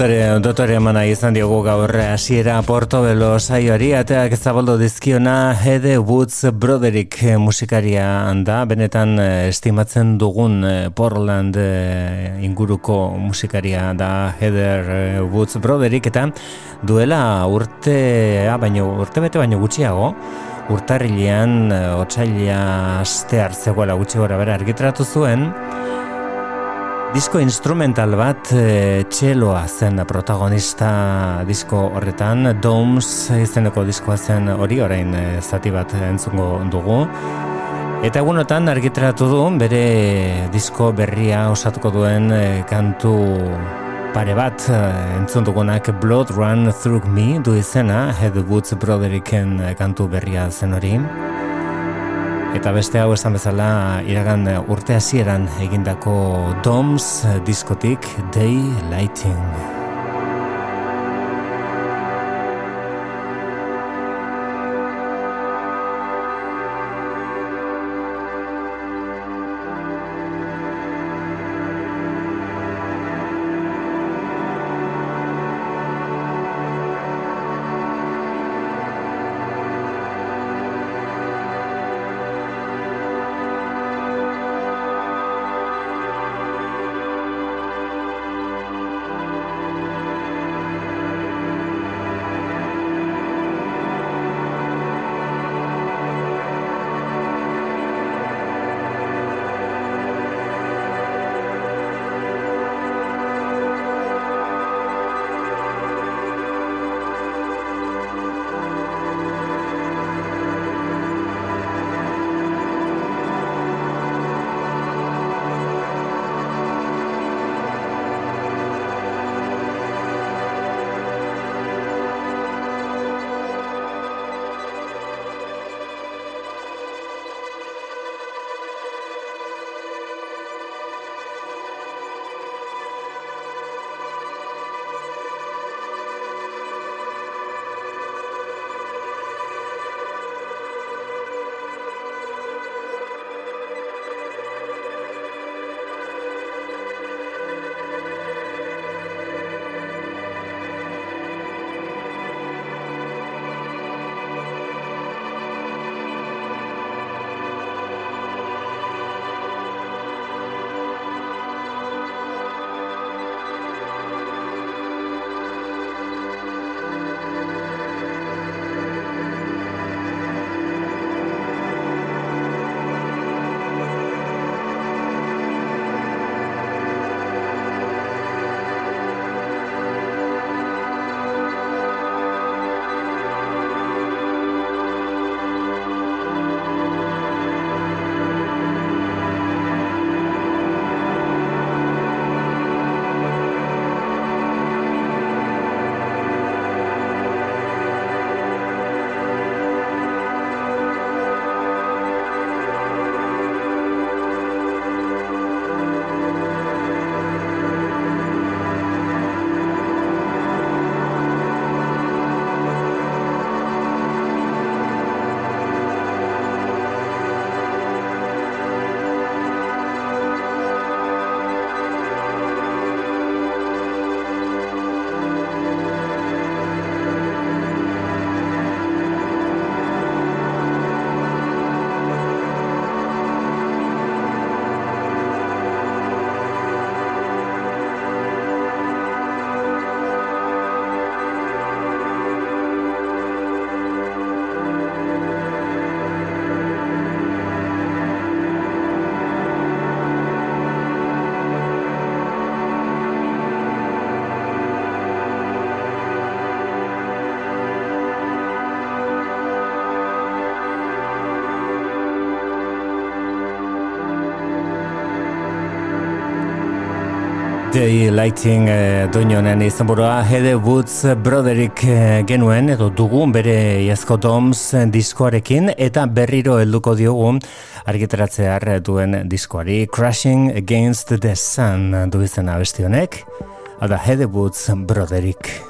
dotore, dotore eman nahi izan diogu gaur hasiera Porto Belo saioari ateak zabaldo dizkiona Hede Woods Broderick musikaria da, benetan eh, estimatzen dugun eh, Portland eh, inguruko musikaria da Heather Woods Broderick eta duela urte, baino, urte bete baino gutxiago urtarrilean otxailia aste hartzegoela gutxi gora bera argitratu zuen. Disko instrumental bat e, txeloa zen protagonista disko horretan, Domes izeneko diskoa zen hori orain e, zati bat entzungo dugu. Eta egunotan argitratu du bere disko berria osatuko duen e, kantu pare bat entzun dugunak Blood Run Through Me du izena, Head Woods Brotheriken kantu berria zen hori. Eta beste hau esan bezala iragan urte hasieran egindako Doms diskotik Day Lighting. Day Lighting e, duinonen izan burua Hede Woods Broderick e, genuen edo dugun bere Iasko Doms diskoarekin eta berriro helduko diogu argitaratzear duen diskoari. Crashing Against the Sun du izan abestionek Ada Hede Woods Broderick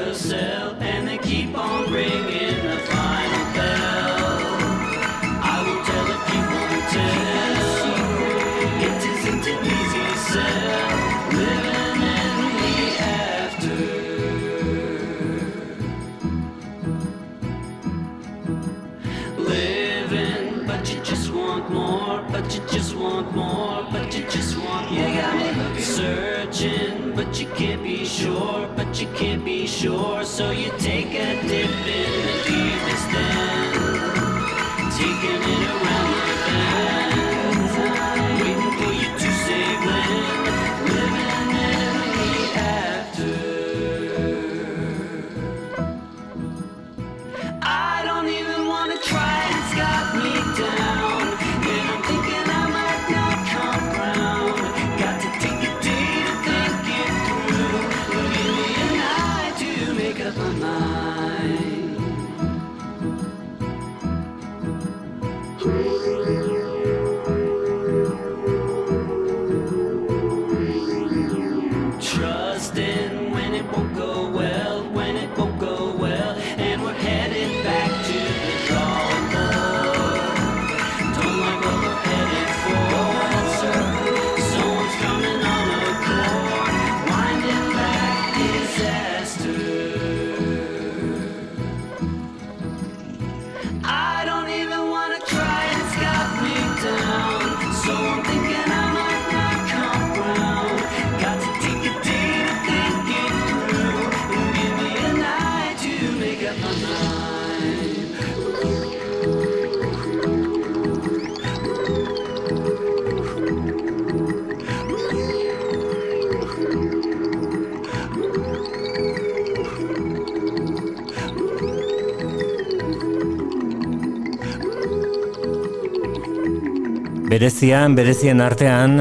Berezian, berezien artean,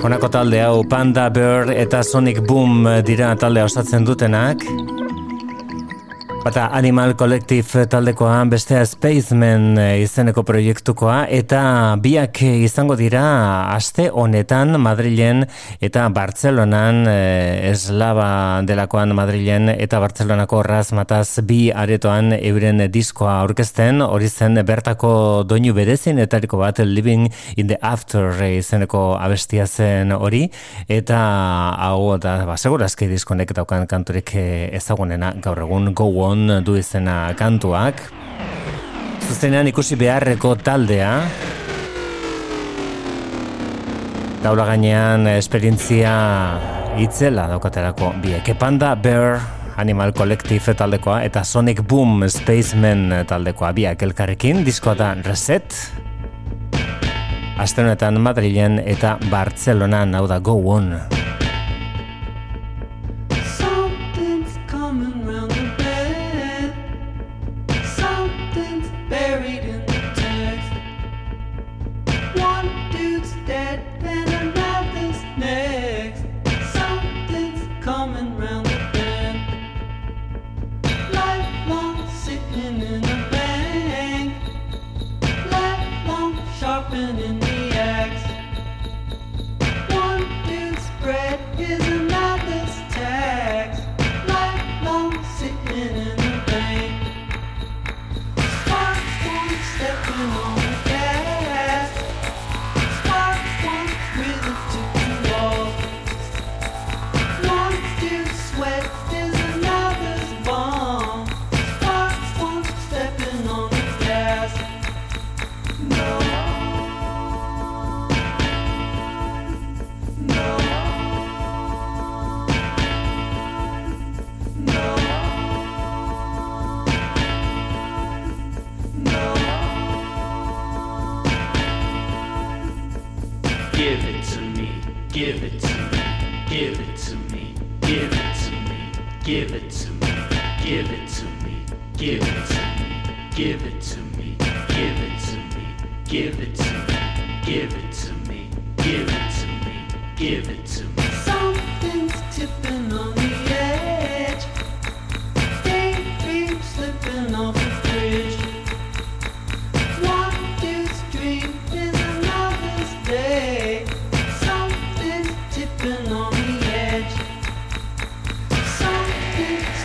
honako talde hau Panda Bear eta Sonic Boom dira taldea osatzen dutenak, Bata Animal Collective taldekoa, bestea Spaceman eh, izeneko proiektukoa, eta biak izango dira aste honetan Madrilen eta Bartzelonan, eh, e, eslaba delakoan Madrilen eta Bartzelonako razmataz bi aretoan euren diskoa aurkezten, hori zen bertako doinu berezin etariko bat Living in the After eh, izeneko abestia zen hori, eta hau, da, ba, segurazki diskonek daukan kanturik ezagunena gaur egun Go On. Down du izena kantuak. Zuzenean ikusi beharreko taldea. Taula gainean esperientzia itzela daukaterako biek. Panda Bear Animal Collective taldekoa eta Sonic Boom Spaceman taldekoa biak elkarrekin. Diskoa da Reset. Aste honetan Madrilen eta Bartzelonan hau da Go On.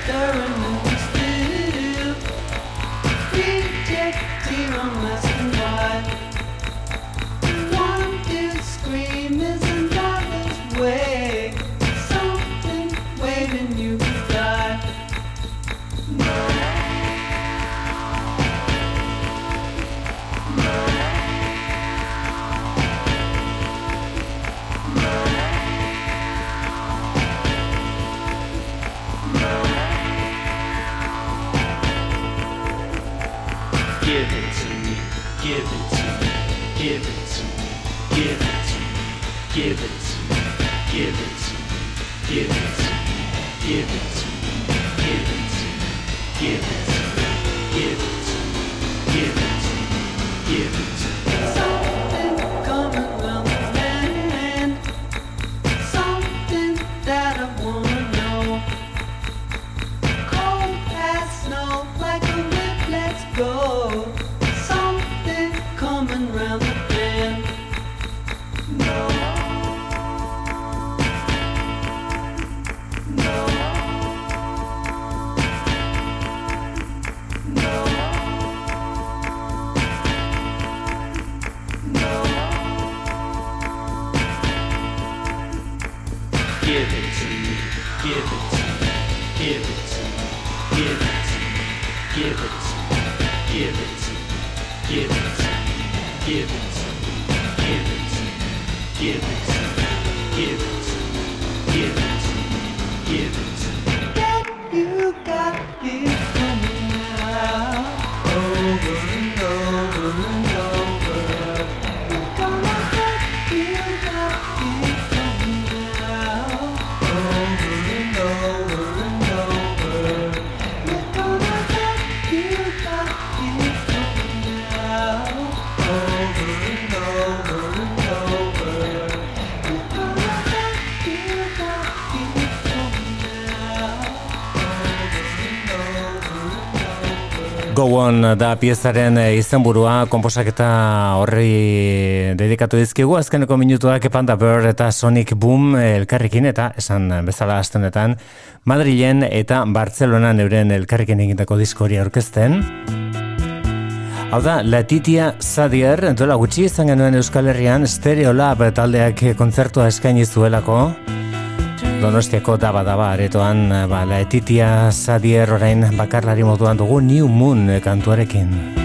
staring Go On da piezaren eh, izenburua komposaketa horri dedikatu dizkigu azkeneko minutuak Panda Bird eta Sonic Boom elkarrekin eta esan bezala astenetan Madrilen eta Bartzelonan euren elkarrekin egindako diskori aurkezten. Hau da, Latitia Sadier, duela gutxi izan genuen Euskal Herrian, Stereo Lab taldeak kontzertua eskaini zuelako. Donostiako daba daba aretoan, ba, Latitia Sadier orain bakarlari moduan dugu New Moon kantuarekin.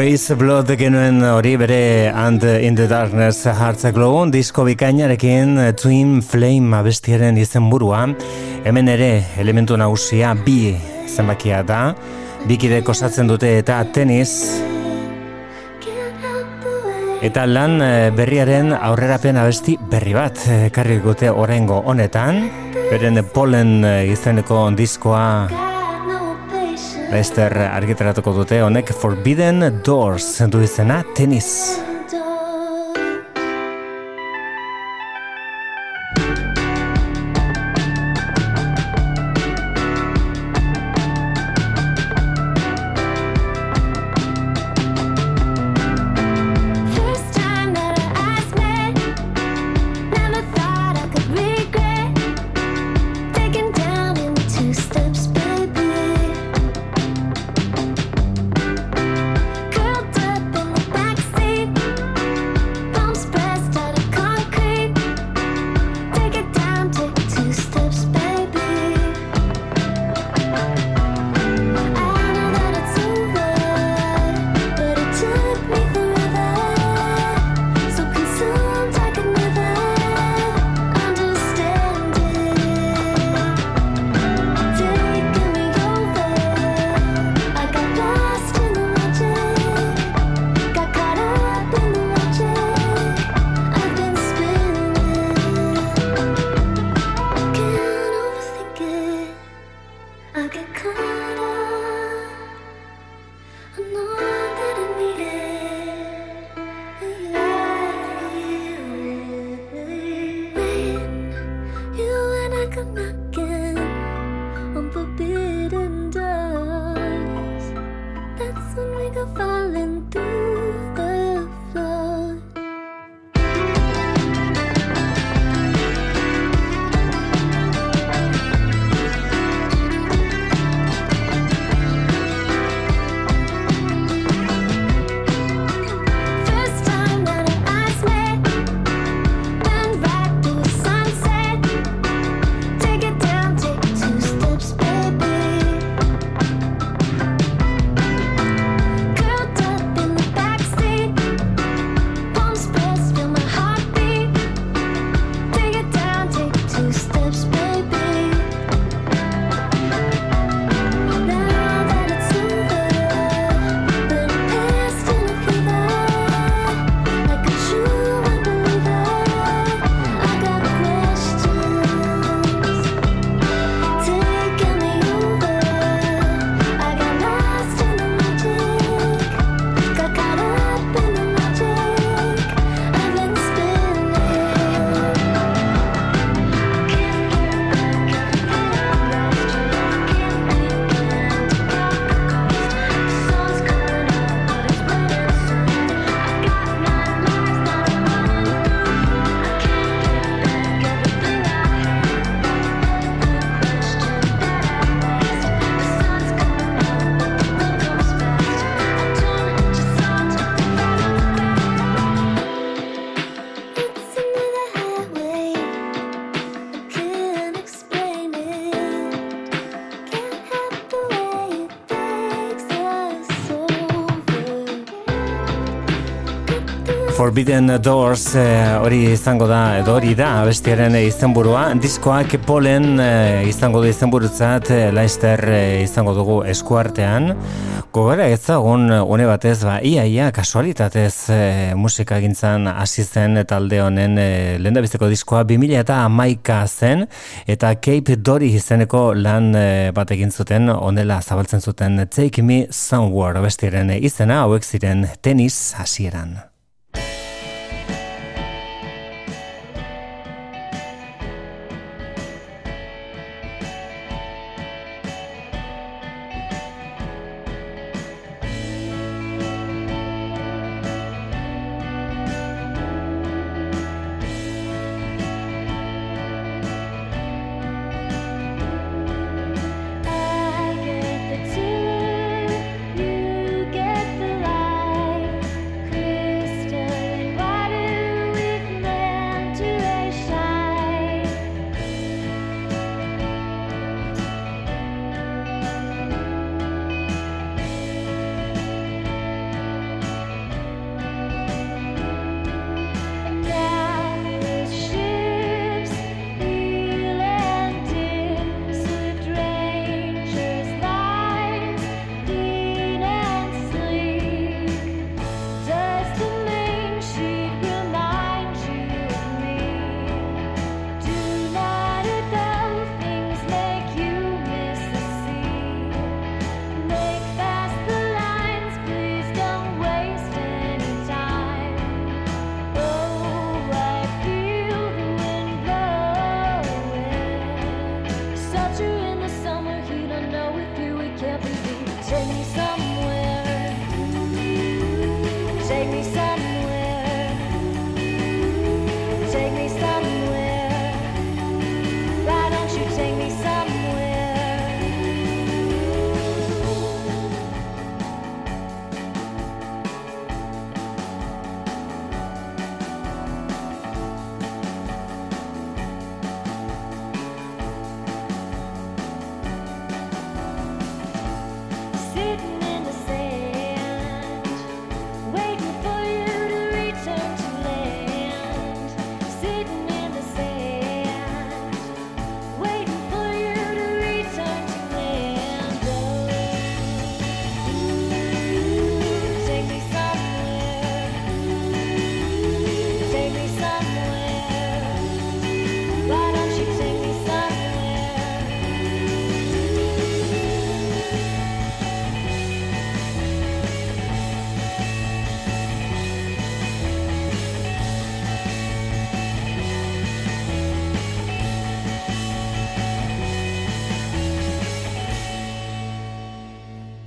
Ways Blood genuen hori bere And in the Darkness hartzak logun disko bikainarekin Twin Flame abestiaren izenburua. Hemen ere elementu nagusia bi zenbakia da. Bikide osatzen dute eta tenis. Eta lan eh, berriaren aurrerapen abesti berri bat eh, ekarri dute orengo honetan. Beren polen eh, izeneko diskoa Lester argitaratuko dute honek Forbidden Doors du izena tenis. Forbidden Doors eh, hori izango da, edo hori da abestiaren izenburua. Diskoak polen eh, izango du izenburutzat, eh, Leicester eh, izango dugu eskuartean. Gogora ezagun une batez, ba, ia, ia, kasualitatez eh, musika gintzan hasi zen talde honen eh, lehendabiziko diskoa 2000 eta amaika zen, eta Cape Dory izeneko lan eh, bat egin zuten, onela zabaltzen zuten Take Me Somewhere abestiaren izena, hauek ziren tenis hasieran.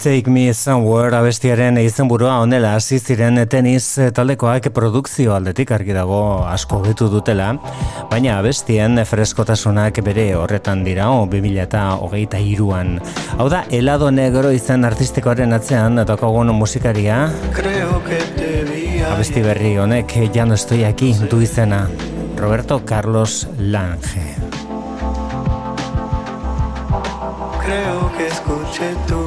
Take Me Somewhere abestiaren izenburua honela hasi ziren tenis taldekoak produkzio aldetik argi dago asko hobetu dutela, baina abestien freskotasunak bere horretan dira o 2023 an Hau da, helado negro izen artistikoaren atzean daukagun musikaria, Creo que te abesti berri honek ya no estoy aquí du izena, Roberto Carlos Lange. Creo que escuché tu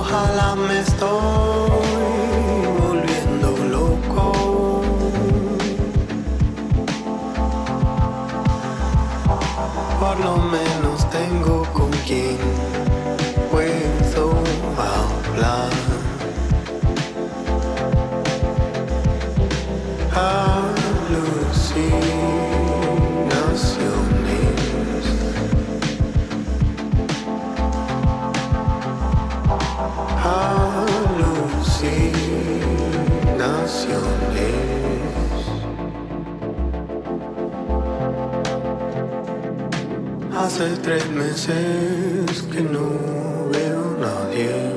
Ojalá me estoy volviendo loco. Por lo menos tengo con quien puedo hablar. Hace tres meses que no veo a nadie.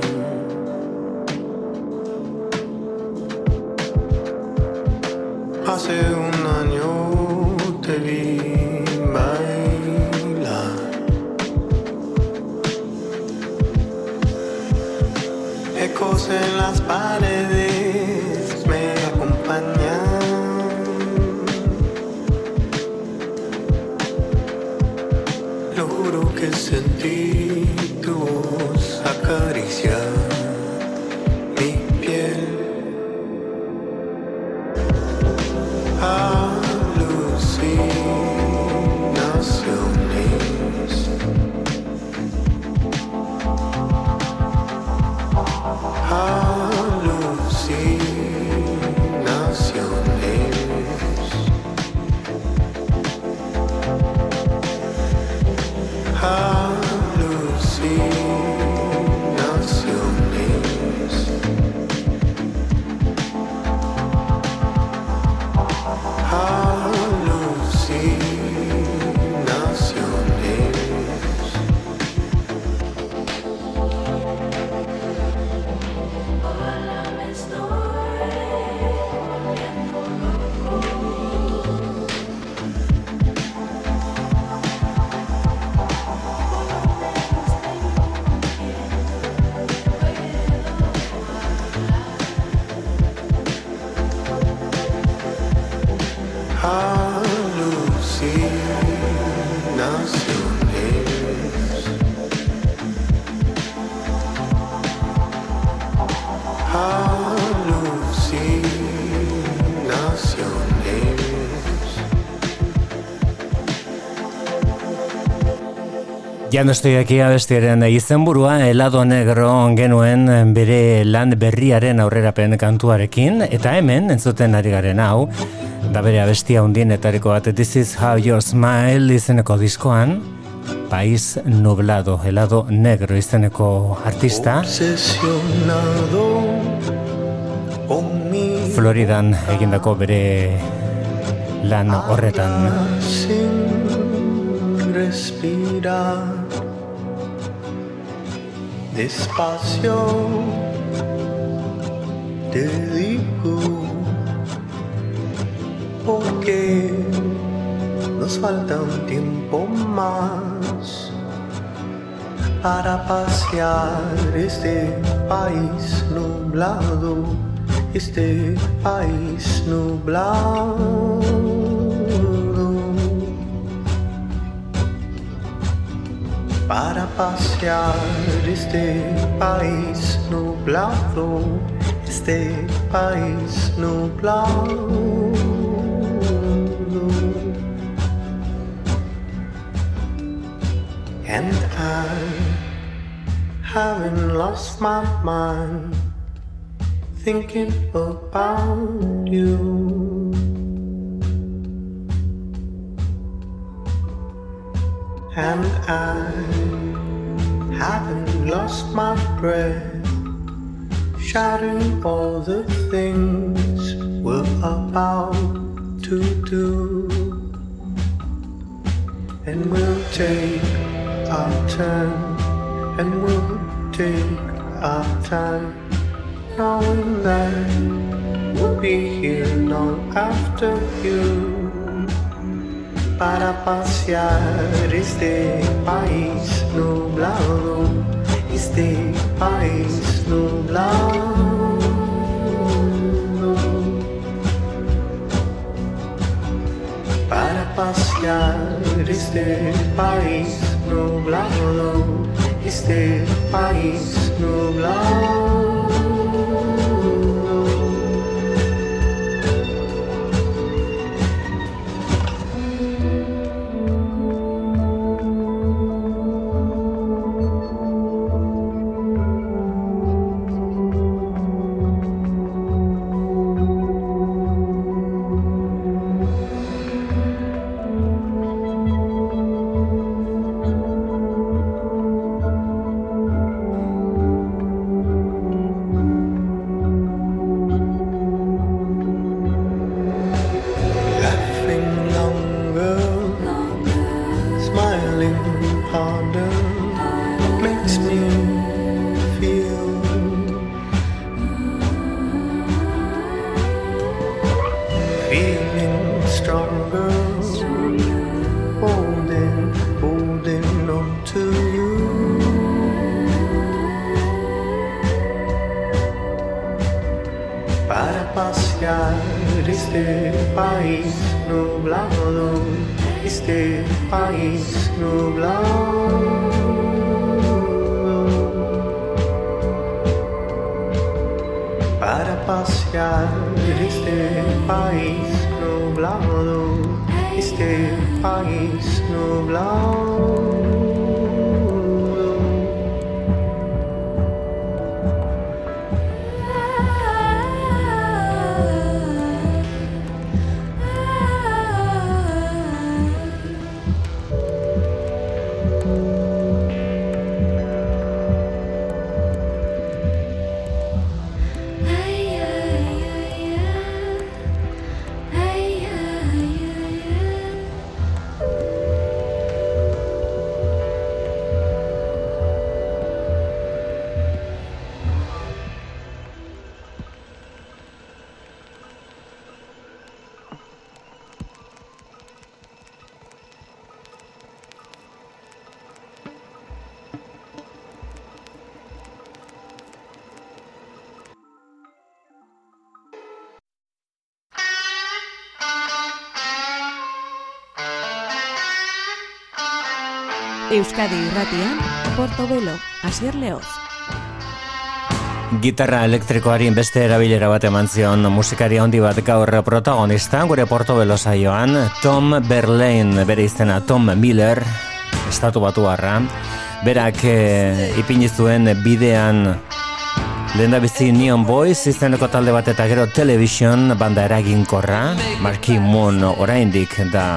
Ja no estoy aquí abestiaren izenburua helado negro genuen bere lan berriaren aurrerapen kantuarekin eta hemen entzuten ari garen hau da bere abestia hundienetariko bat This is how you smile izeneko diskoan País nublado, helado negro izeneko artista Floridan egindako bere lan horretan. respirar. Despacio te digo porque nos falta un tiempo más para pasear este país nublado, este país nublado. Pasear este país nublado, este país nublado. And I haven't lost my mind thinking about you. And I lost my breath shouting all the things we're about to do. And we'll take our turn, and we'll take our time, knowing that we'll be here long after you. Para pasear este país nublado, este país nublado. para pasear este país nublado, este país nublado. Euskadi irratian, Portobelo, Asier Leoz. Gitarra elektrikoari beste erabilera bat eman zion. Musikari handi bat gaur protagonista, gure Portobelo saioan, Tom Berlain, bere izena Tom Miller, estatu batu harra, berak e, ipini zuen bidean Lehen bizi Neon Boys izeneko talde bat eta gero Television banda eraginkorra, Marky Moon oraindik da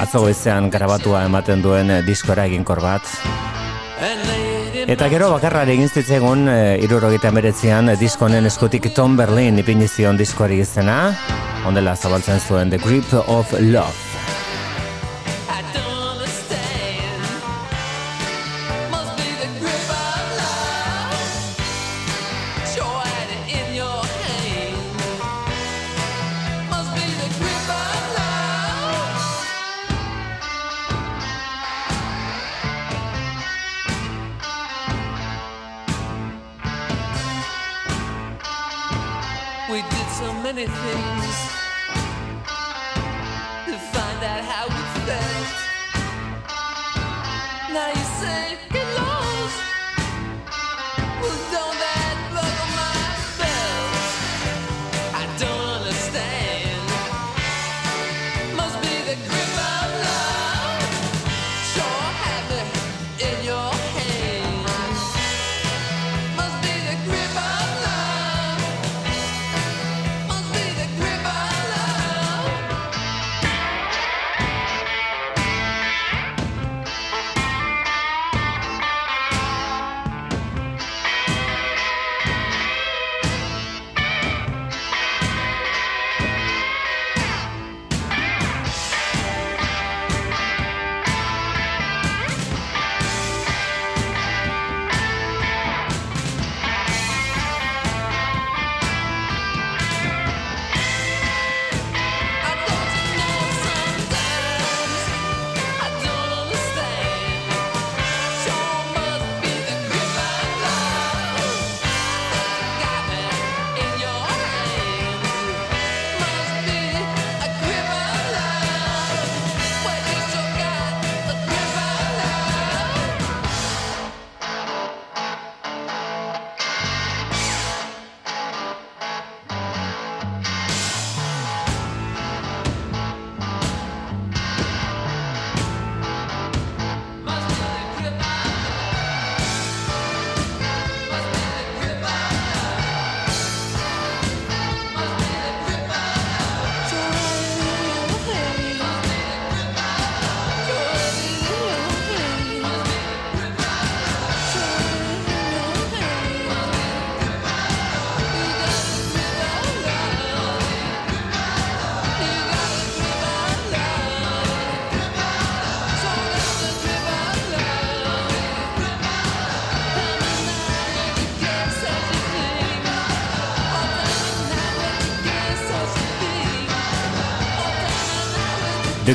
atzo goizean grabatua ematen duen eh, disko eraginkor bat. Eta gero bakarrari egin zitzegun e, irurogeita meretzian diskonen eskutik Tom Berlin ipini zion diskoari izena. ondela zabaltzen zuen The Grip of Love.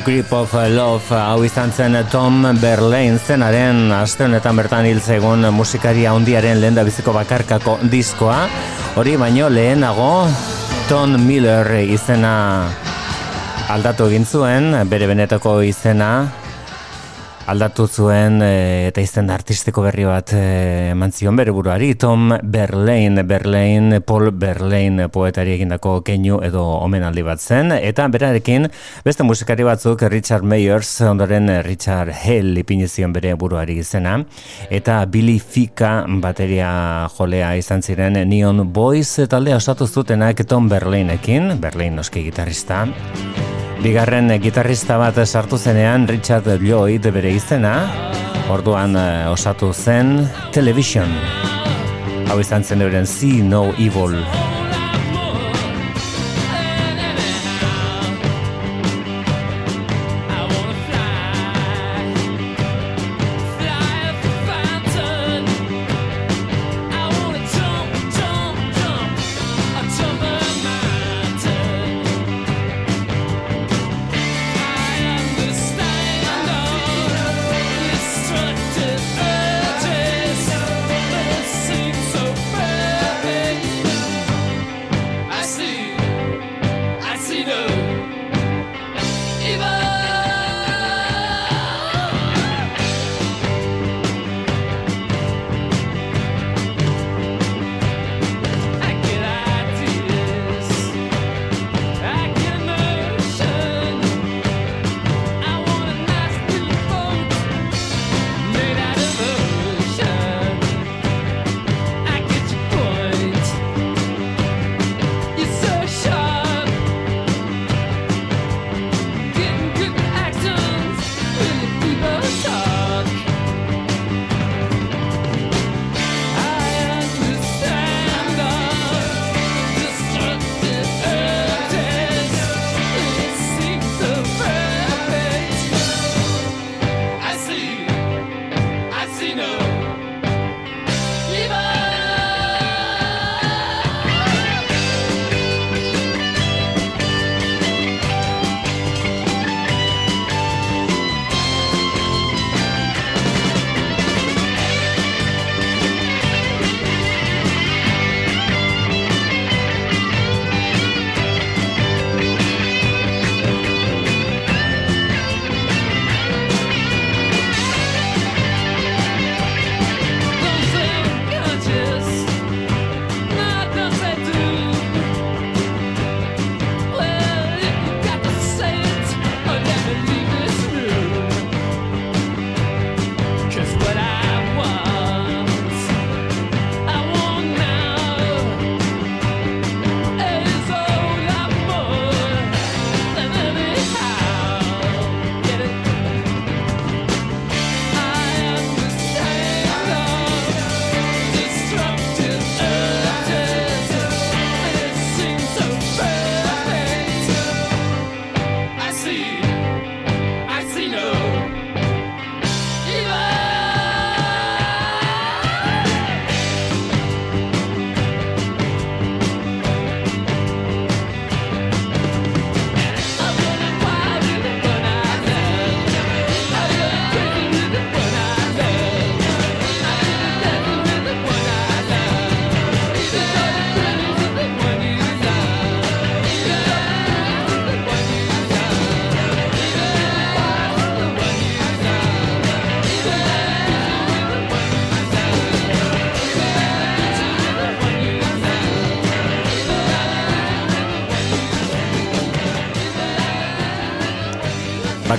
Grip of Love hau izan zen Tom Berlain zenaren aste honetan bertan hil zegoen musikaria handiaren lehen biziko bakarkako diskoa. Hori baino lehenago Tom Miller izena aldatu egin zuen, bere benetako izena aldatu zuen e, eta izen artistiko berri bat e, eman zion bere buruari. Tom Berlain, Berlain, Paul Berlain poetari egindako keinu edo omenaldi bat zen. Eta berarekin beste musikari batzuk Richard Mayers ondoren Richard Hell ipini zion bere buruari izena. Eta Billy Fika bateria jolea izan ziren Neon Boys taldea osatu zutenak Tom Berlainekin, Berlain noski gitarrista Bigarren eh, gitarrista bat sartu zenean Richard Lloyd bere izena, orduan eh, osatu zen Television. Hau izan zen euren See No Evil.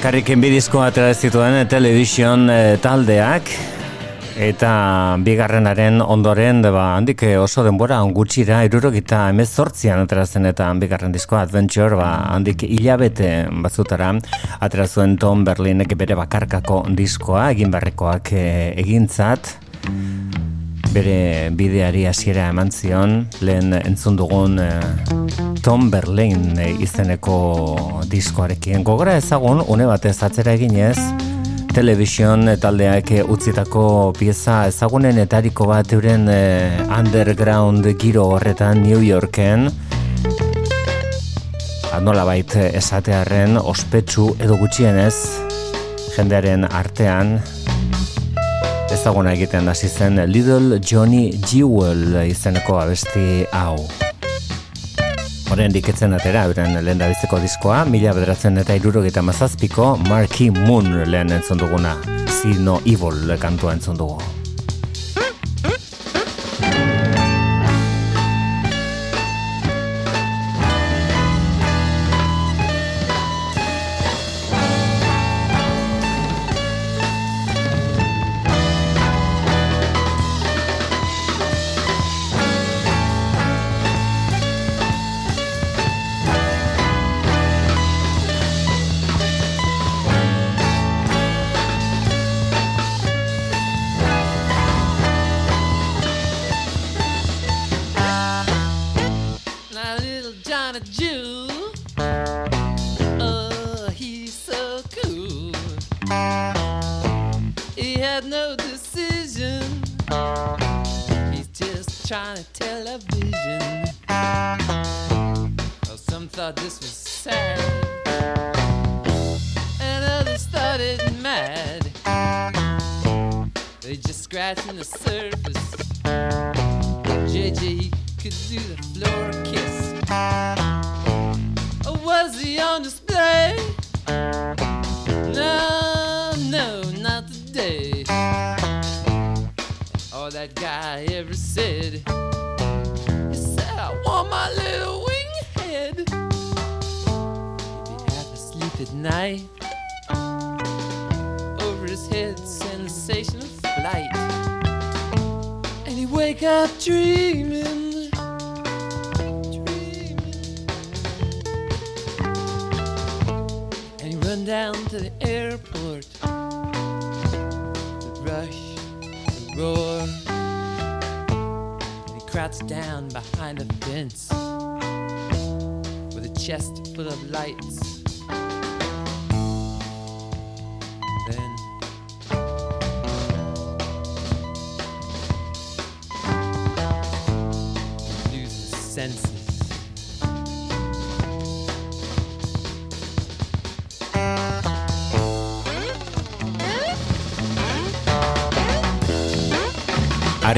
Bakarrik enbidizko atera zituen television eh, taldeak. Eta bigarrenaren ondoren ba, handik eh, oso denbora gutxira irurogita emezortzian atera zen eta bigarren diskoa Adventure ba, handik hilabete bazutara atera zuen Tom Berlinek bere bakarkako diskoa egin berrekoak eh, egintzat bere bideari hasiera eman zion, lehen entzun dugun eh, Tom Berlin eh, izeneko diskoarekin. Gogora ezagun, une batez atzera eginez, television taldeak utzitako pieza ezagunen etariko bat euren eh, underground giro horretan New Yorken, nola bait esatearen ospetsu edo gutxienez jendearen artean ezaguna egiten hasi zen Little Johnny Jewel izeneko abesti hau. Horen diketzen atera, euren lehen biziko diskoa, mila bederatzen eta irurogeita mazazpiko Marky Moon lehen entzun duguna. See no evil kantua entzun dugu.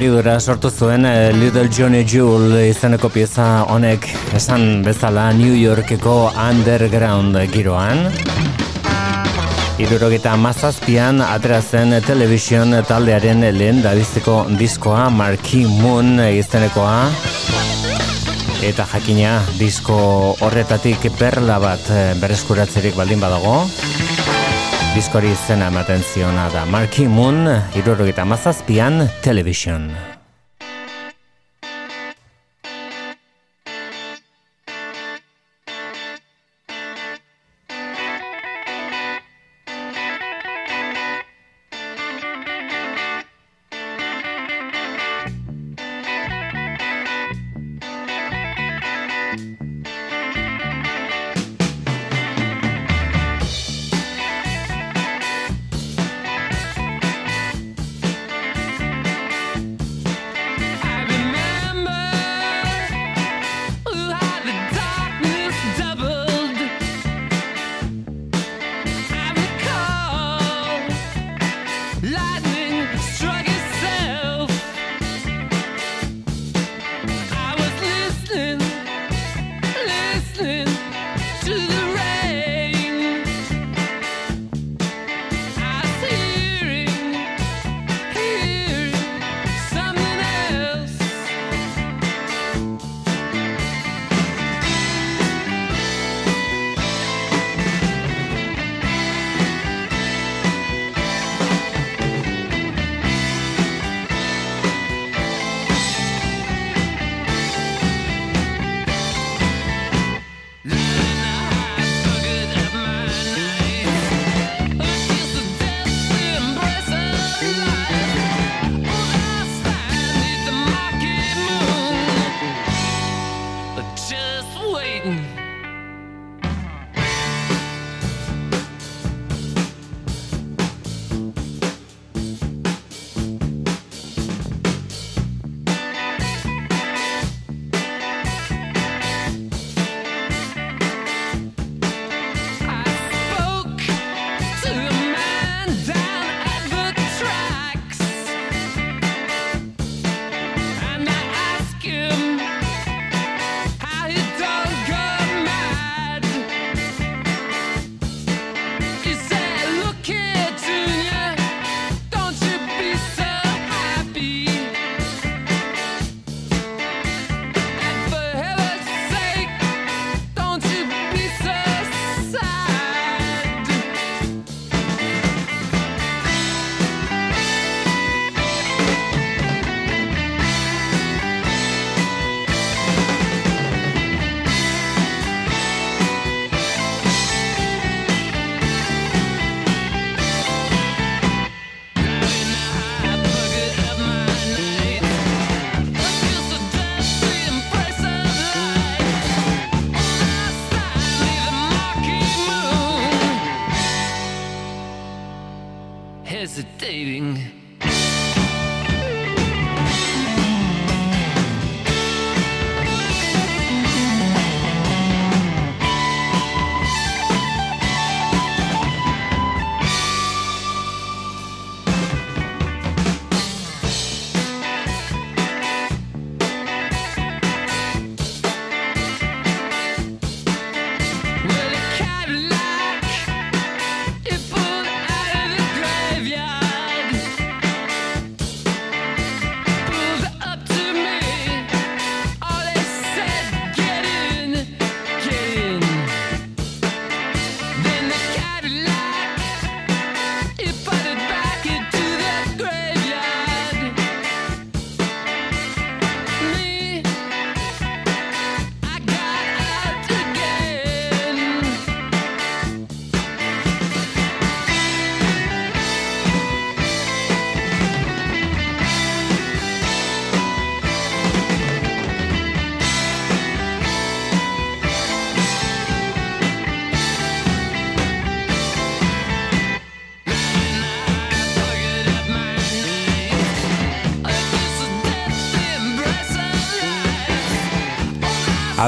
Arridura sortu zuen eh, Little Johnny Jewel izeneko pieza honek esan bezala New Yorkeko underground giroan. Irurogeta mazazpian atera zen television taldearen lehen dabizteko diskoa Marquee Moon izenekoa. Eta jakina disko horretatik perla bat eh, berreskuratzerik baldin badago. Diskori izena ematen ziona da Marquee Moon, irurogeta mazazpian television.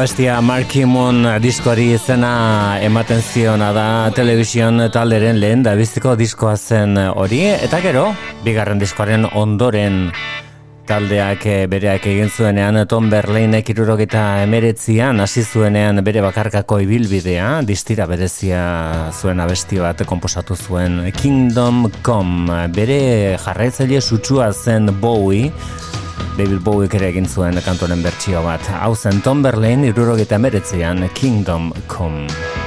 Abestia Mark Kimon diskoari izena ematen ziona da telebizion talderen lehen da biztiko diskoa zen hori. Eta gero, bigarren diskoaren ondoren taldeak eh, bereak egin zuenean Tom Berlainek irurogeta emeretzian hasi zuenean bere bakarkako ibilbidea distira berezia zuen abesti bat komposatu zuen Kingdom Come. Bere jarraitzaile sutsua zen Bowie David Bowie ere egin zuen kantoren bertsio bat. Hau zen Tom Berlain irurogeta emeretzean Kingdom Come.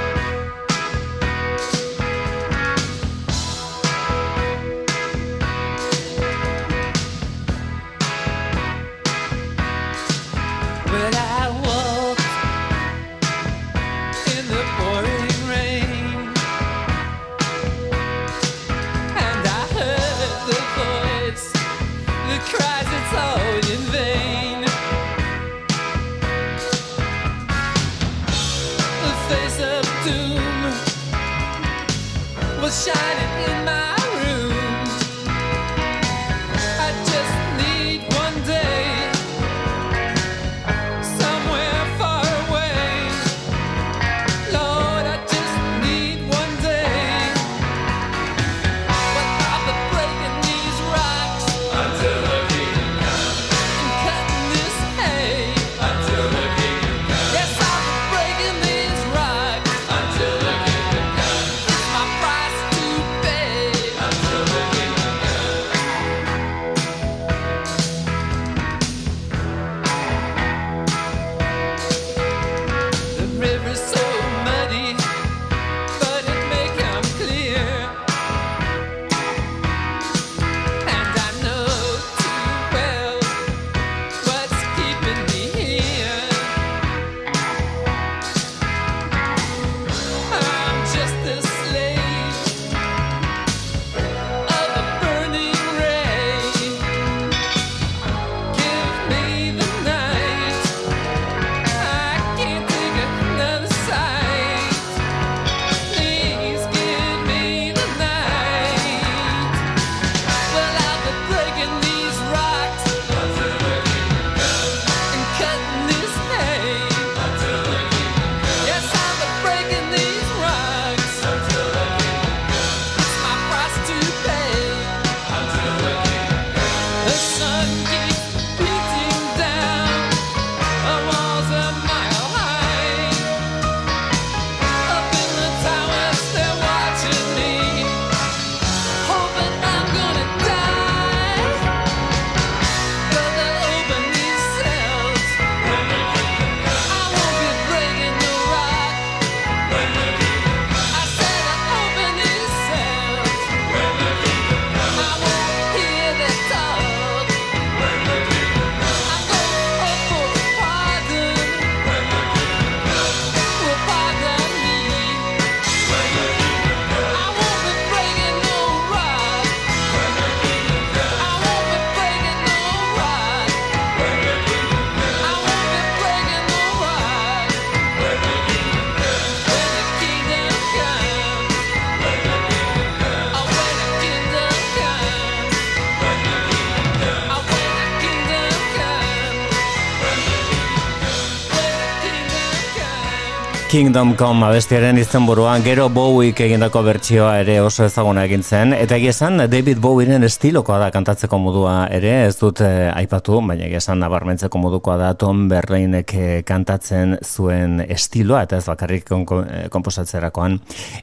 Kingdom Come abestiaren izenburua gero Bowiek egindako bertsioa ere oso ezaguna egin zen. Eta egia esan David Bowieren estilokoa da kantatzeko modua ere ez dut eh, aipatu baina egia esan nabarmentzeko modukoa da Tom Berlainek eh, kantatzen zuen estiloa eta ez bakarrik kon, eh,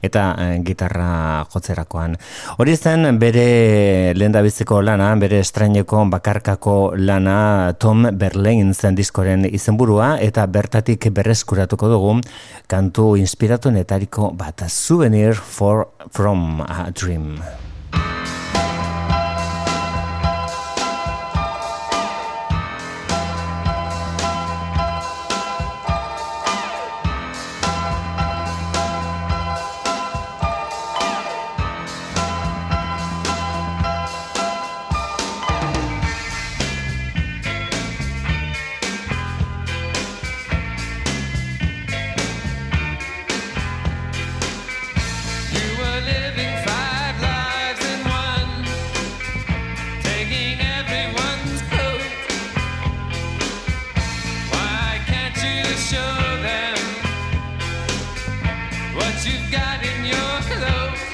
eta eh, gitarra jotzerakoan. Hori zen bere lehendabiziko lana bere estraineko bakarkako lana Tom Berlain zen diskoren izenburua eta bertatik berreskuratuko dugu kantu inspiratuenetariko bat souvenir for from a dream. What you've got in your cloak?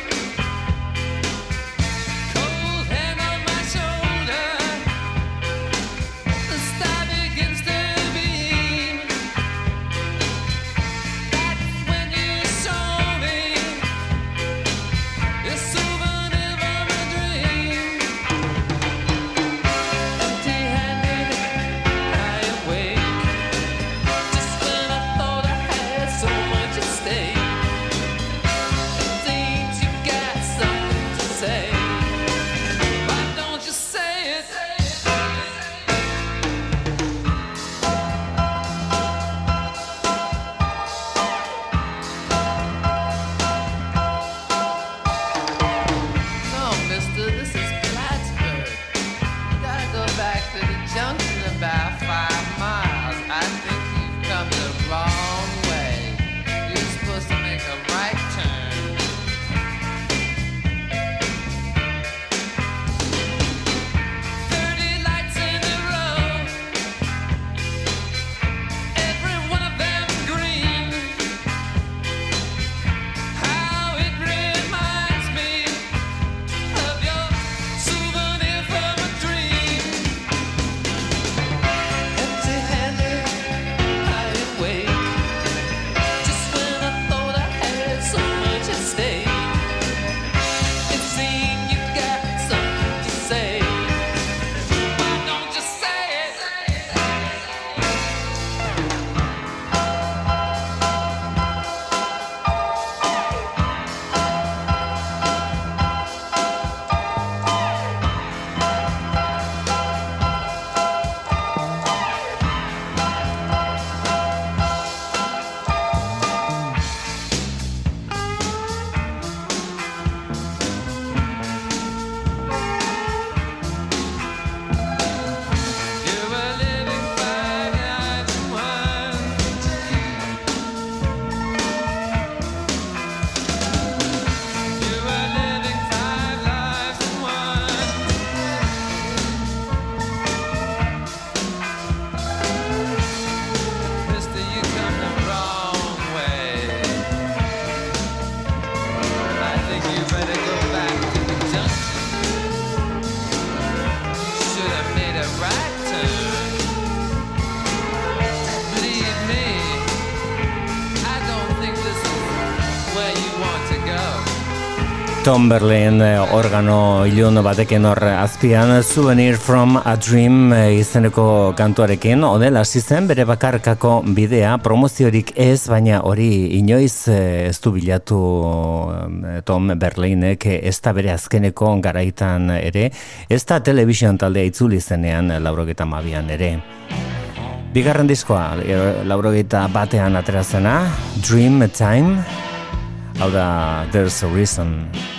Tom Berlin eh, organo ilun batekin hor azpian. Souvenir from a Dream eh, izeneko kantuarekin. Odela hasi zen bere bakarkako bidea. Promoziorik ez baina hori inoiz eh, ez du bilatu Tom Berlinek. Ez da bere azkeneko garaitan ere. Ez da telebizion taldea itzuli zenean laurogeta mabian ere. Bigarren diskoa, laurogeita batean aterazena, Dream Time, hau da There's a Reason.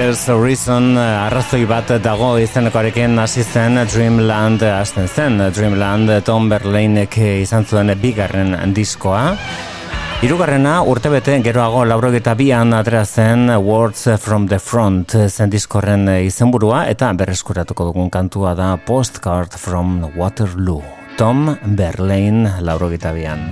There's a Reason eh, arrazoi bat dago izenekoarekin hasi zen Dreamland eh, hasten zen. Dreamland eh, Tom Berlainek izan zuen bigarren diskoa. Hirugarrena urtebete geroago laurogeta bian atera zen Words from the Front zen diskorren izenburua eta berreskuratuko dugun kantua da Postcard from Waterloo. Tom Berlain laurogeta bian.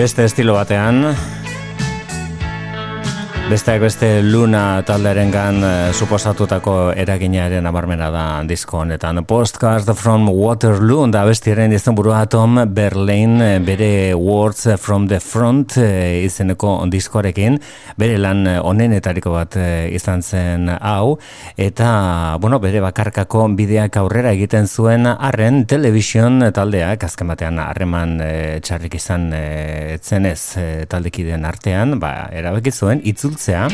Beste estilo batean, Besteak beste Luna taldearen gan suposatutako eraginaren abarmena da disko honetan. Postcard from Waterloo da bestiaren izan burua Tom Berlin eh, bere Words from the Front eh, izeneko diskoarekin. Bere lan onenetariko bat eh, izan zen hau. Eta, bueno, bere bakarkako bideak aurrera egiten zuen arren television taldeak, azken batean harreman eh, txarrik izan eh, zenez eh, taldekideen artean, ba, erabaki zuen, itzultzea.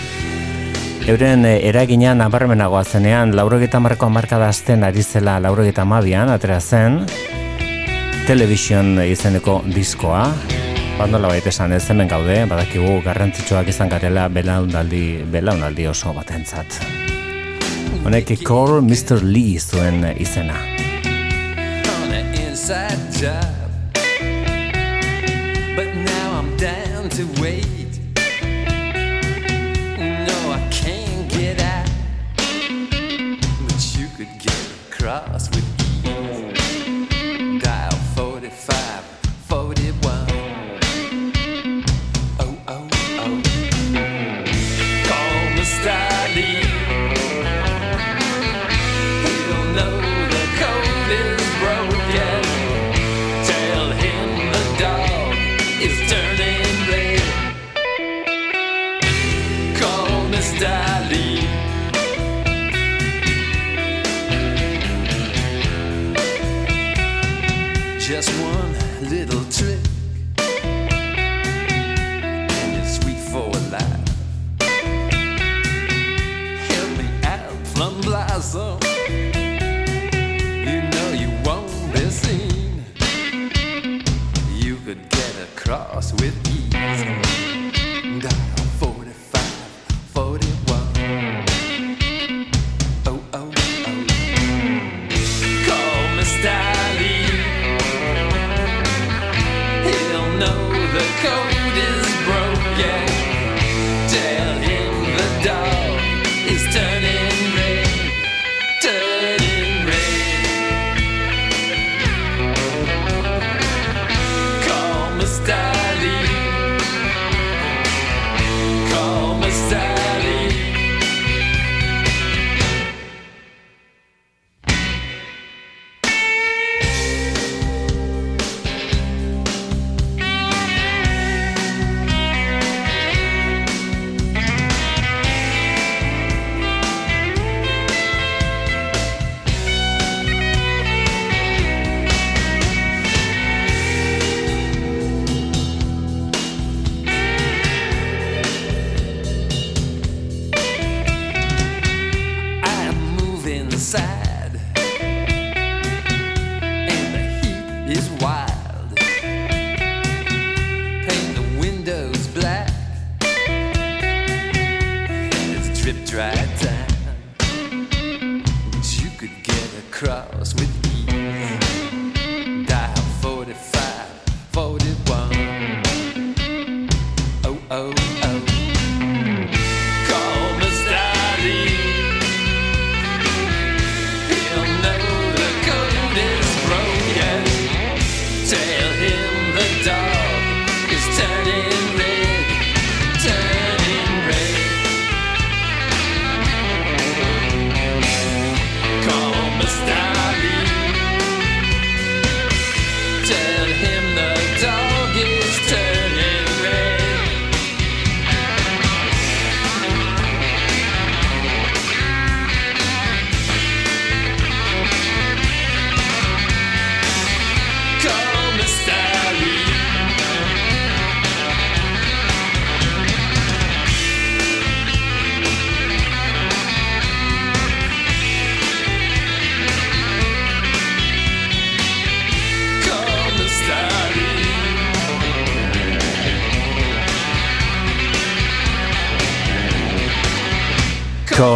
Euren eh, eragina nabarmenagoa zenean, laurogeta marko amarkada azten ari zela laurogeta mabian, atera zen, television izeneko diskoa, bandola baita esan ez hemen gaude, badakigu garrantzitsuak izan garela belaunaldi, belaunaldi oso batentzat. Honek Call Mr. Lee zuen izena. on an inside job. But now I'm down to wait. Podcast across with ease.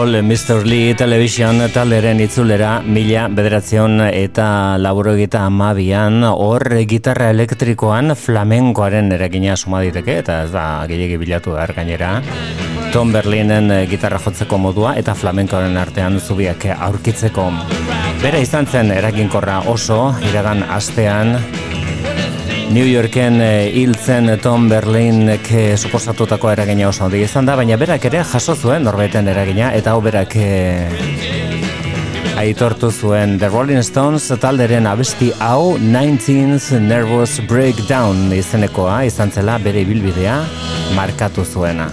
Call Mr. Lee Television talderen itzulera mila bederatzion eta laburogita amabian hor gitarra elektrikoan flamenkoaren eragina suma diteke eta ez da gehiagi bilatu behar gainera Tom Berlinen gitarra jotzeko modua eta flamenkoaren artean zubiak aurkitzeko Bera izan zen eraginkorra oso iragan astean New Yorken eh, hiltzen Tom Berlinek eh, suposatutako eragina oso handi izan da, baina berak ere jaso zuen norbeten eragina, eta hau berak eh, aitortu zuen The Rolling Stones talderen abesti hau 19th Nervous Breakdown izenekoa izan zela bere ibilbidea markatu zuena.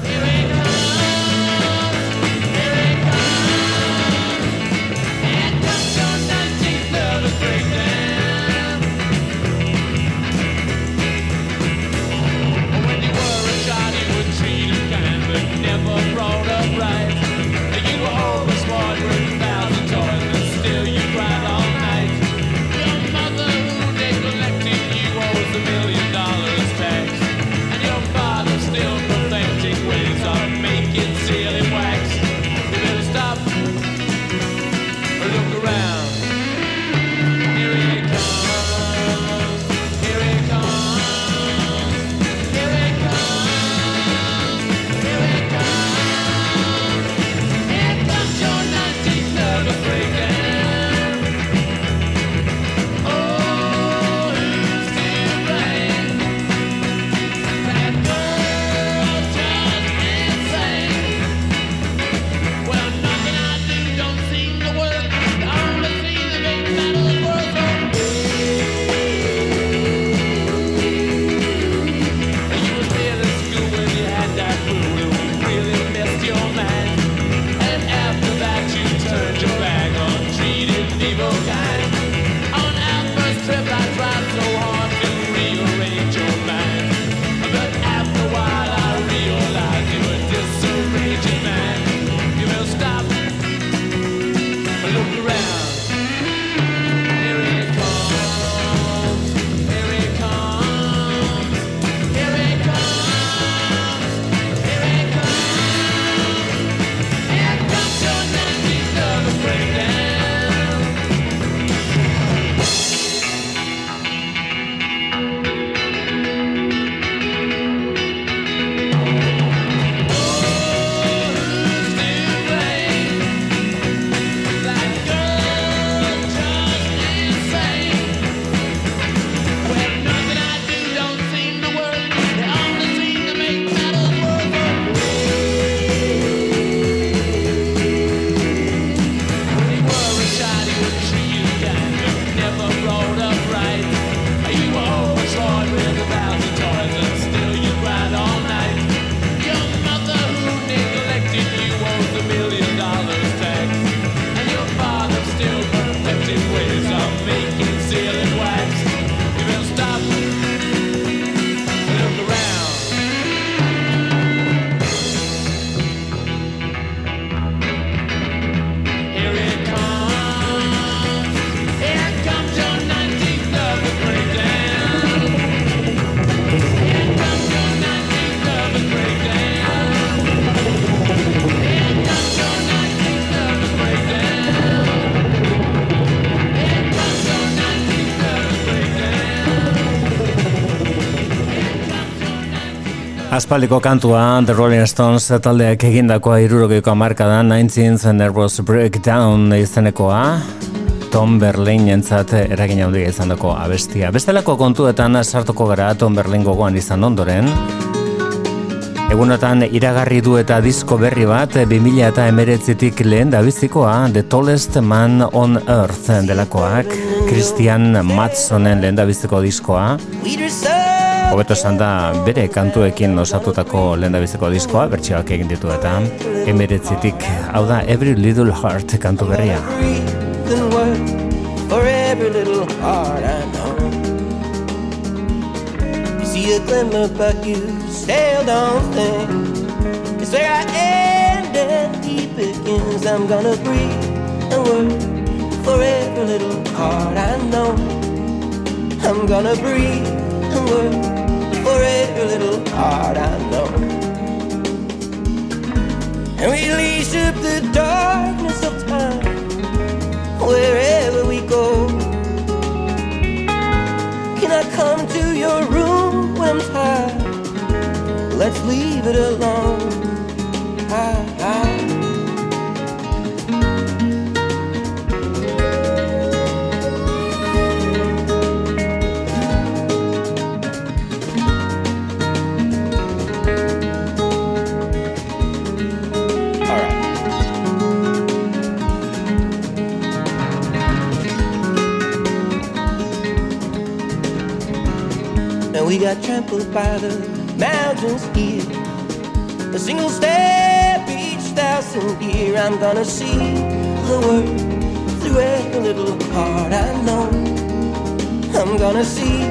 Aspaldiko kantua The Rolling Stones taldeak egindakoa irurogeiko amarkada 19th Nervous Breakdown izenekoa Tom Berlin entzat eragin handia izan dako abestia. Bestelako kontuetan sartuko gara Tom Berlin gogoan izan ondoren. Egunotan iragarri du eta disko berri bat 2000 eta emeretzitik lehen dabizikoa The Tallest Man on Earth delakoak Christian Matsonen lehen dabiziko diskoa Hobeto esan da bere kantuekin osatutako lehendabiziko diskoa, bertsioak egin ditu eta emeretzitik, hau da Every Little Heart kantu berria. For every little heart I know. You see a glimmer, but you still don't think it's where I end and he begins. I'm gonna breathe and work for every little heart I know. I'm gonna breathe and work for every little heart I know. And release up the darkness of time wherever we go. Can I come to your room when I'm tired? Let's leave it alone. I, I, we got trampled by the mountains here. A single step each thousand year, I'm gonna see the world through every little heart I know. I'm gonna see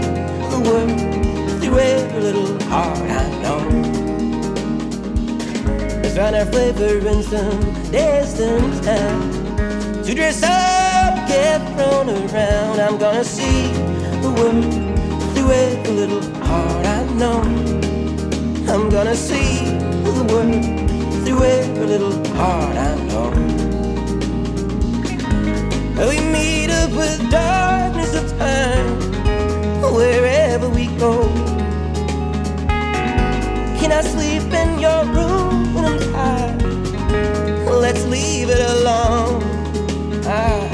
the world through every little heart I know. Let's find our flavor in some distant town. To dress up, get thrown around. I'm gonna see the world through every little heart I know. I'm gonna see the world through every little heart I know. We meet up with darkness of time wherever we go. Can I sleep in your room when I'm tired? Let's leave it alone. Ah,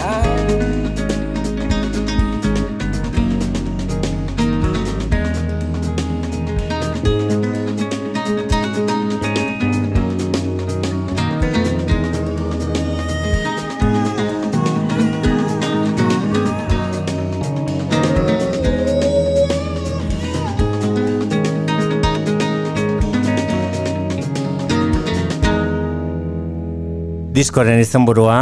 Diskoren izenburua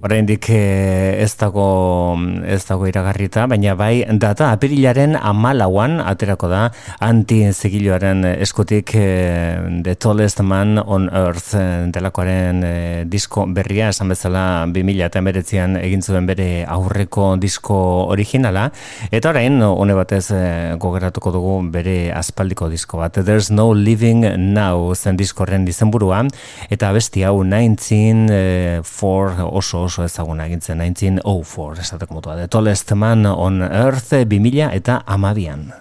oraindik eh, ez dago ez dago iragarrita, baina bai data apirilaren amalauan aterako da anti-zigiloaren eskutik eh, The Tallest Man on Earth eh, delakoaren disko berria, esan bezala 2000 eta emeretzian egin zuen bere aurreko disko originala, eta orain une batez gogeratuko dugu bere aspaldiko disko bat. There's no living now zen diskorren izenburua, eta besti hau 1904 oso oso ezaguna egintzen 1904 esateko motua. The Tallest Man on Earth 2000 eta amabian.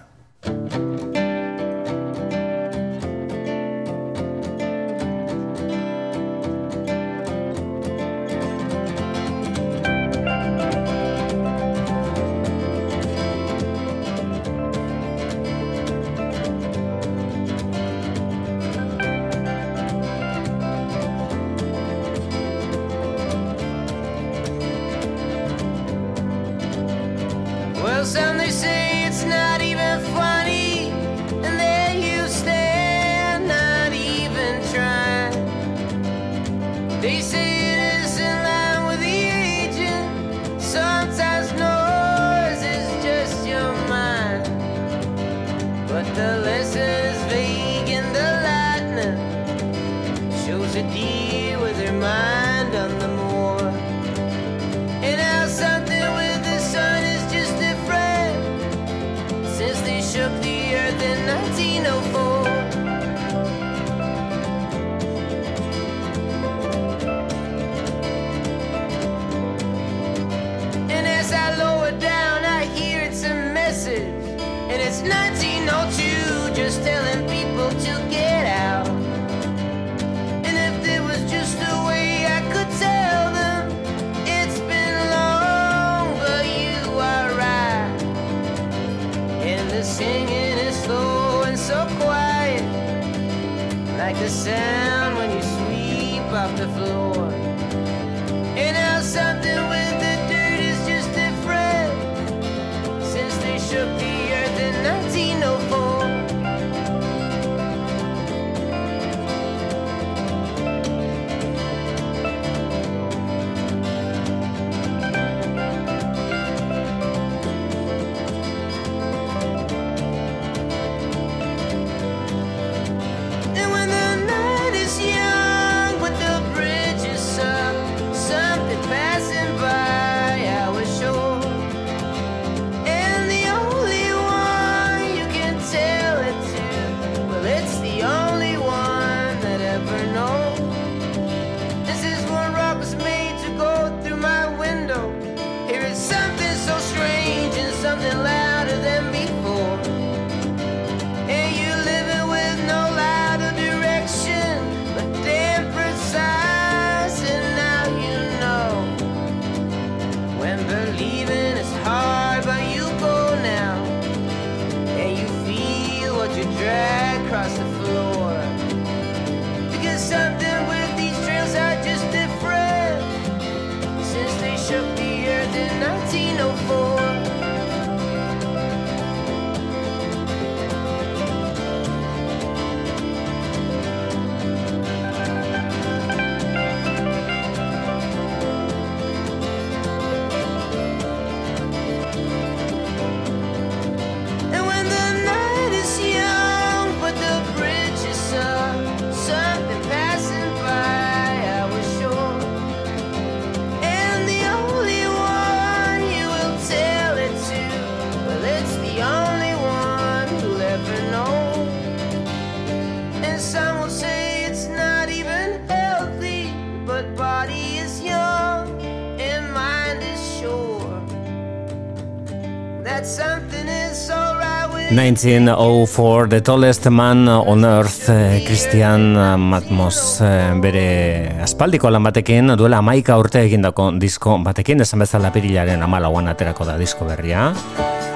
1904, The Tallest Man on Earth, eh, Christian Matmos eh, bere aspaldiko lan batekin, duela amaika urte egindako disko batekin, esan bezala pirilaren amalauan aterako da disko berria.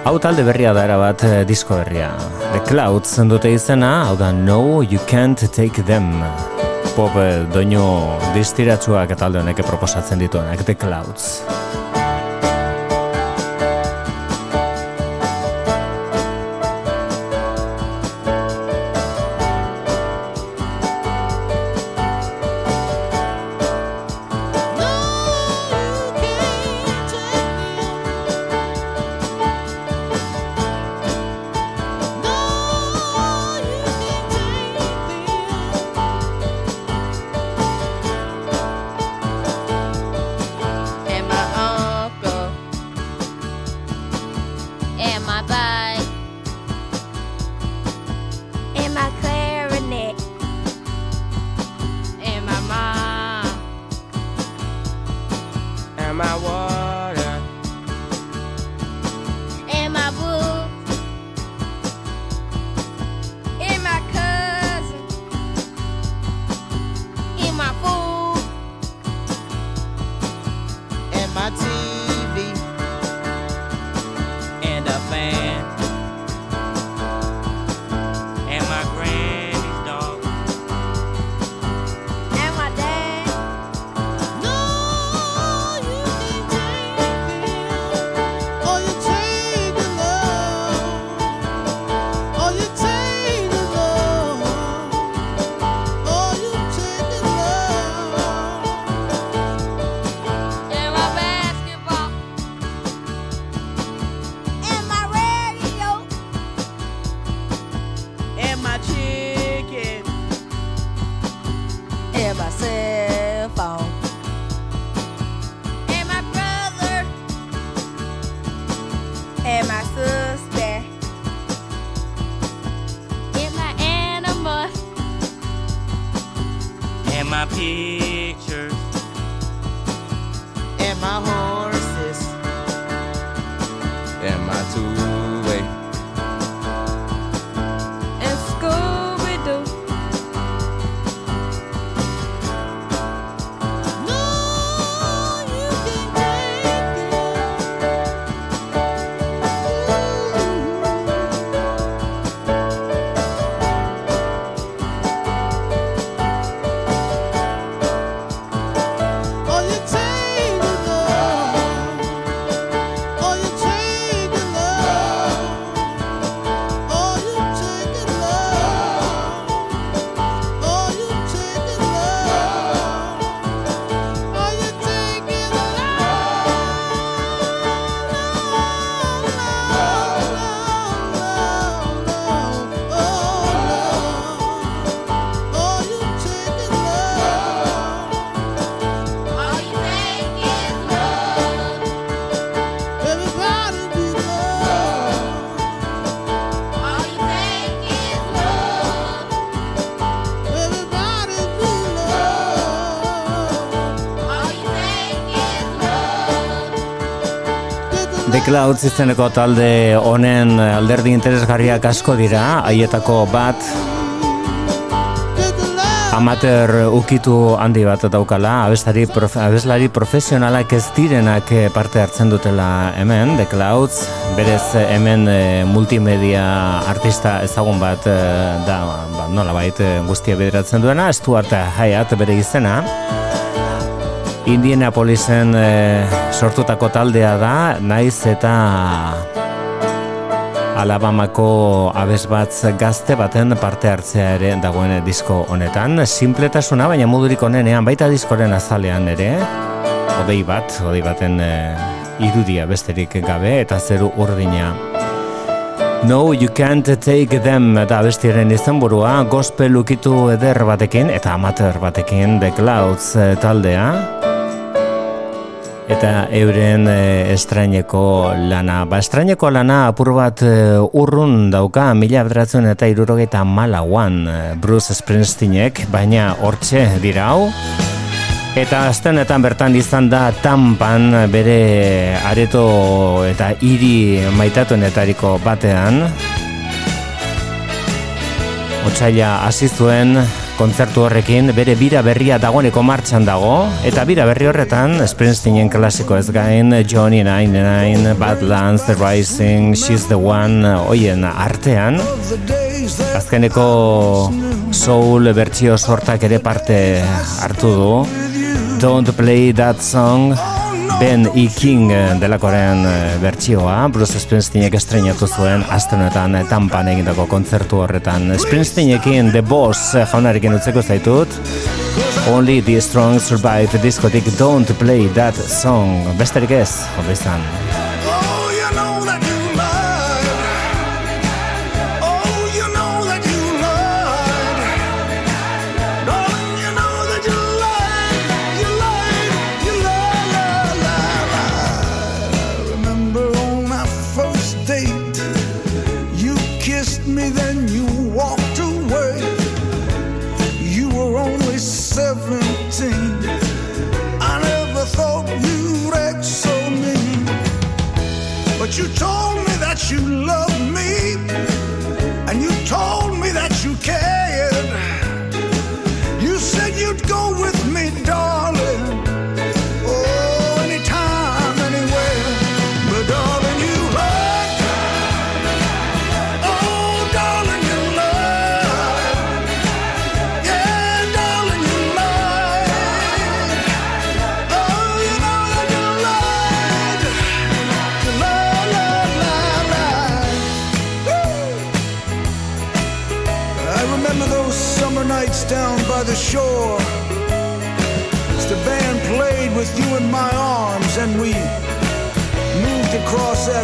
Hau talde berria da erabat eh, disko berria. The Clouds dute izena, hau da No, You Can't Take Them. Pop doinu distiratsuak talde honek proposatzen dituenak, The Clouds. And Clouds izeneko talde honen alderdi interesgarriak asko dira, haietako bat amateur ukitu handi bat daukala, abestari, prof, abeslari profesionalak ez direnak eh, parte hartzen dutela hemen, The Clouds, berez eh, hemen eh, multimedia artista ezagun bat eh, da, ba, nola bait guztia bideratzen duena, Stuart Hyatt bere izena, Indianapolisen eh, sortutako taldea da, naiz eta Alabamako abesbatz gazte baten parte hartzea ere dagoen disko honetan. Simpletasuna, baina modurik onenean, baita diskoren azalean ere, odei bat, odei baten eh, irudia besterik gabe, eta zeru urdina. No, you can't take them eta bestiaren izenburua gospel ukitu eder batekin eta amateur batekin The Clouds eh, taldea eta euren e, estraineko lana. Ba, estraineko lana apur bat e, urrun dauka mila bederatzen eta irurogeita malauan e, Bruce Springsteenek, baina hortxe dira hau Eta astenetan bertan izan da Tampan bere areto eta hiri maitatuenetariko batean. Otsaila hasi zuen kontzertu horrekin bere bira berria dagoeneko martxan dago. Eta bira berri horretan Springsteenen klasiko ez gain Johnny 99, Badlands, The Rising, She's the One hoien artean. Azkeneko soul bertsio sortak ere parte hartu du. Don't Play That Song Ben E. King delakoren eh, bertsioa. Bruce Springsteenek estrenatu zuen astenetan tampan egindako kontzertu horretan. Springsteenekin The Boss jaunarekin utzeko zaitut. Only the strong survive diskotik Don't Play That Song. Besterik ez, hobi izan.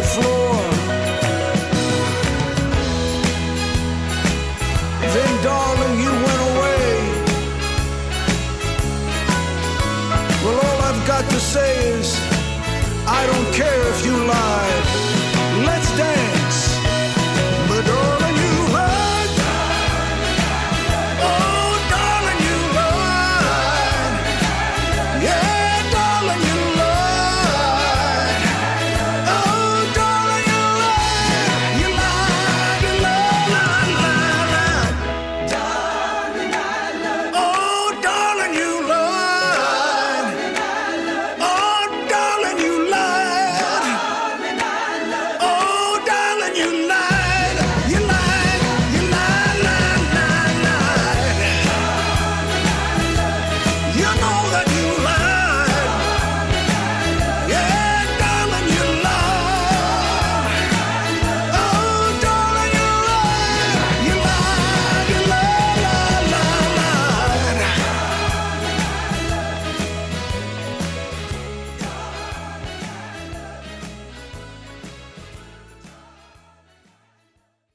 That floor. Then, darling, you went away. Well, all I've got to say is, I don't care if you lied.